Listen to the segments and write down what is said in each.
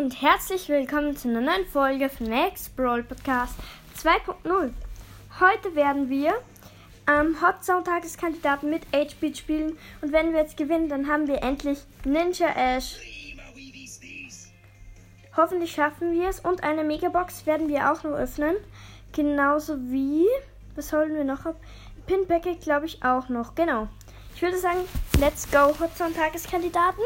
und herzlich willkommen zu einer neuen Folge von Max Brawl Podcast 2.0. Heute werden wir ähm, Hot Zone Tageskandidaten mit HP spielen und wenn wir jetzt gewinnen, dann haben wir endlich Ninja Ash. Hoffentlich schaffen wir es und eine Megabox werden wir auch noch öffnen. Genauso wie, was holen wir noch ab? Pin Packet glaube ich auch noch, genau. Ich würde sagen, let's go Hot Zone Tageskandidaten.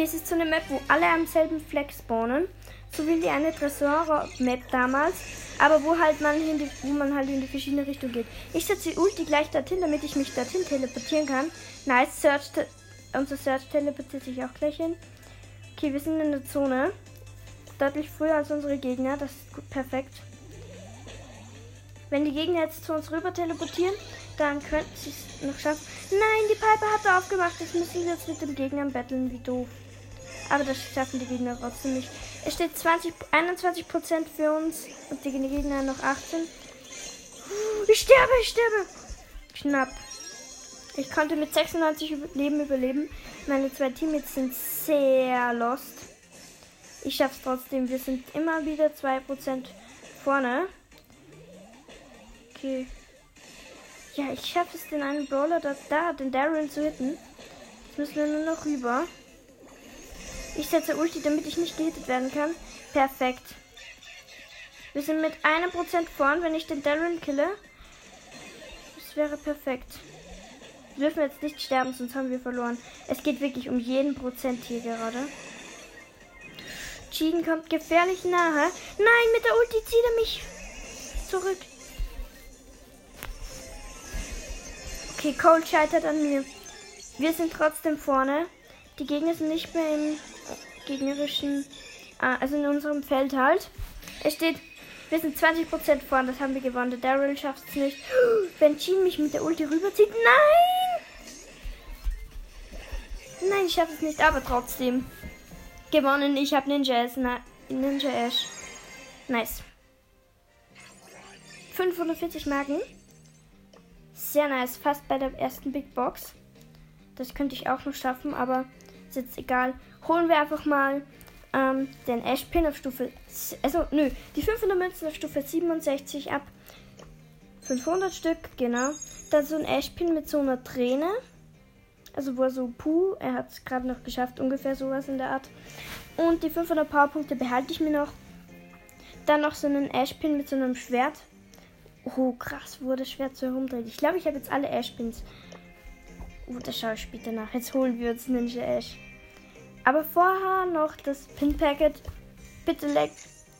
Es ist so eine Map, wo alle am selben Fleck spawnen. So wie die eine Tresor-Map damals. Aber wo halt man in die, wo man halt in die verschiedene Richtung geht. Ich setze die Ulti gleich dorthin, damit ich mich dorthin teleportieren kann. Nice, Search. Unser Search teleportiert sich auch gleich hin. Okay, wir sind in der Zone. Deutlich früher als unsere Gegner. Das ist gut, perfekt. Wenn die Gegner jetzt zu uns rüber teleportieren, dann könnten sie es noch schaffen. Nein, die Piper hat aufgemacht. Jetzt müssen wir jetzt mit dem Gegner betteln. Wie doof. Aber das schaffen die Gegner trotzdem nicht. Es steht 20, 21% für uns und die Gegner noch 18. Ich sterbe, ich sterbe. Knapp. Ich konnte mit 96 Leben überleben. Meine zwei Teammates sind sehr lost. Ich schaff's trotzdem. Wir sind immer wieder 2% vorne. Okay. Ja, ich schaffe es, den einen Brawler da, da den Darren zu hitten. Jetzt müssen wir nur noch rüber. Ich setze Ulti, damit ich nicht gehittet werden kann. Perfekt. Wir sind mit einem Prozent vorn, wenn ich den Darren kille. Das wäre perfekt. Wir dürfen jetzt nicht sterben, sonst haben wir verloren. Es geht wirklich um jeden Prozent hier gerade. Cheaten kommt gefährlich nahe. Nein, mit der Ulti zieht er mich zurück. Okay, Cole scheitert an mir. Wir sind trotzdem vorne. Die Gegner sind nicht mehr im gegnerischen, äh, also in unserem Feld halt. Es steht, wir sind 20% vorn, das haben wir gewonnen. Der Daryl schafft es nicht. Wenn Jean mich mit der Ulti rüberzieht, nein! Nein, ich schaffe es nicht, aber trotzdem. Gewonnen, ich habe Ninja Ash. Ninja Ash. Nice. 540 Marken. Sehr nice, fast bei der ersten Big Box. Das könnte ich auch noch schaffen, aber ist jetzt egal. Holen wir einfach mal ähm, den Ash Pin auf Stufe. Also, nö, die 500 Münzen auf Stufe 67 ab. 500 Stück, genau. Dann so ein Ash Pin mit so einer Träne. Also, wo er so, puh, er hat es gerade noch geschafft, ungefähr sowas in der Art. Und die 500 Powerpunkte behalte ich mir noch. Dann noch so einen Ash Pin mit so einem Schwert. Oh, krass, wo das Schwert so herumdreht. Ich glaube, ich habe jetzt alle Ash Oh, das schaue ich später nach. Jetzt holen wir uns Ninja Ash. Aber vorher noch das Pin-Packet. Bitte leck.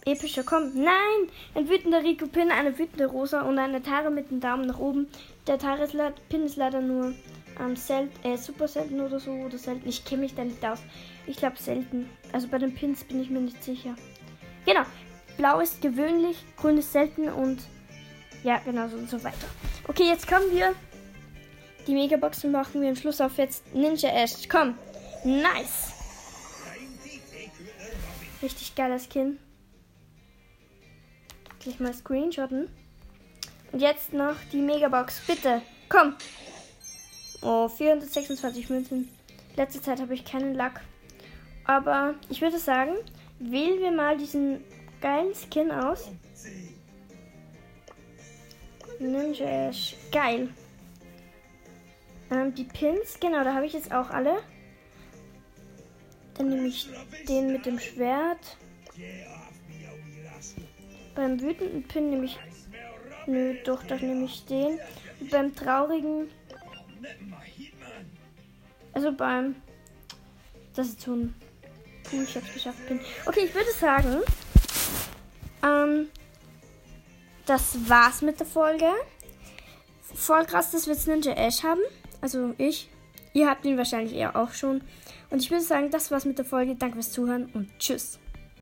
Epischer kommt. Nein! Ein wütender Rico-Pin, eine wütende Rosa und eine Tare mit dem Daumen nach oben. Der Tare-Pin ist leider nur ähm, sel äh, super selten oder so. Oder selten. Ich kenne mich da nicht aus. Ich glaube selten. Also bei den Pins bin ich mir nicht sicher. Genau. Blau ist gewöhnlich, grün ist selten und ja, genau so und so weiter. Okay, jetzt kommen wir die Megaboxen machen wir am Schluss auf jetzt Ninja Ash. Komm. Nice. Richtig geiler Skin. Gleich mal screenshotten. Und jetzt noch die Megabox. Bitte. Komm. Oh, 426 Münzen. Letzte Zeit habe ich keinen Lack. Aber ich würde sagen, wählen wir mal diesen geilen Skin aus. Ninja Ash. Geil. Ähm, die Pins, genau, da habe ich jetzt auch alle. Dann nehme ich den mit dem Schwert. Beim wütenden Pin nehme ich. Nö, doch, da nehme ich den. Und beim traurigen. Also beim. Das ist so ein. Puh, ich hab's geschafft. Pin. Okay, ich würde sagen. Ähm. Das war's mit der Folge. Voll krass, dass wir jetzt Ninja Ash haben. Also ich. Ihr habt ihn wahrscheinlich eher auch schon. Und ich würde sagen, das war's mit der Folge. Danke fürs Zuhören und tschüss.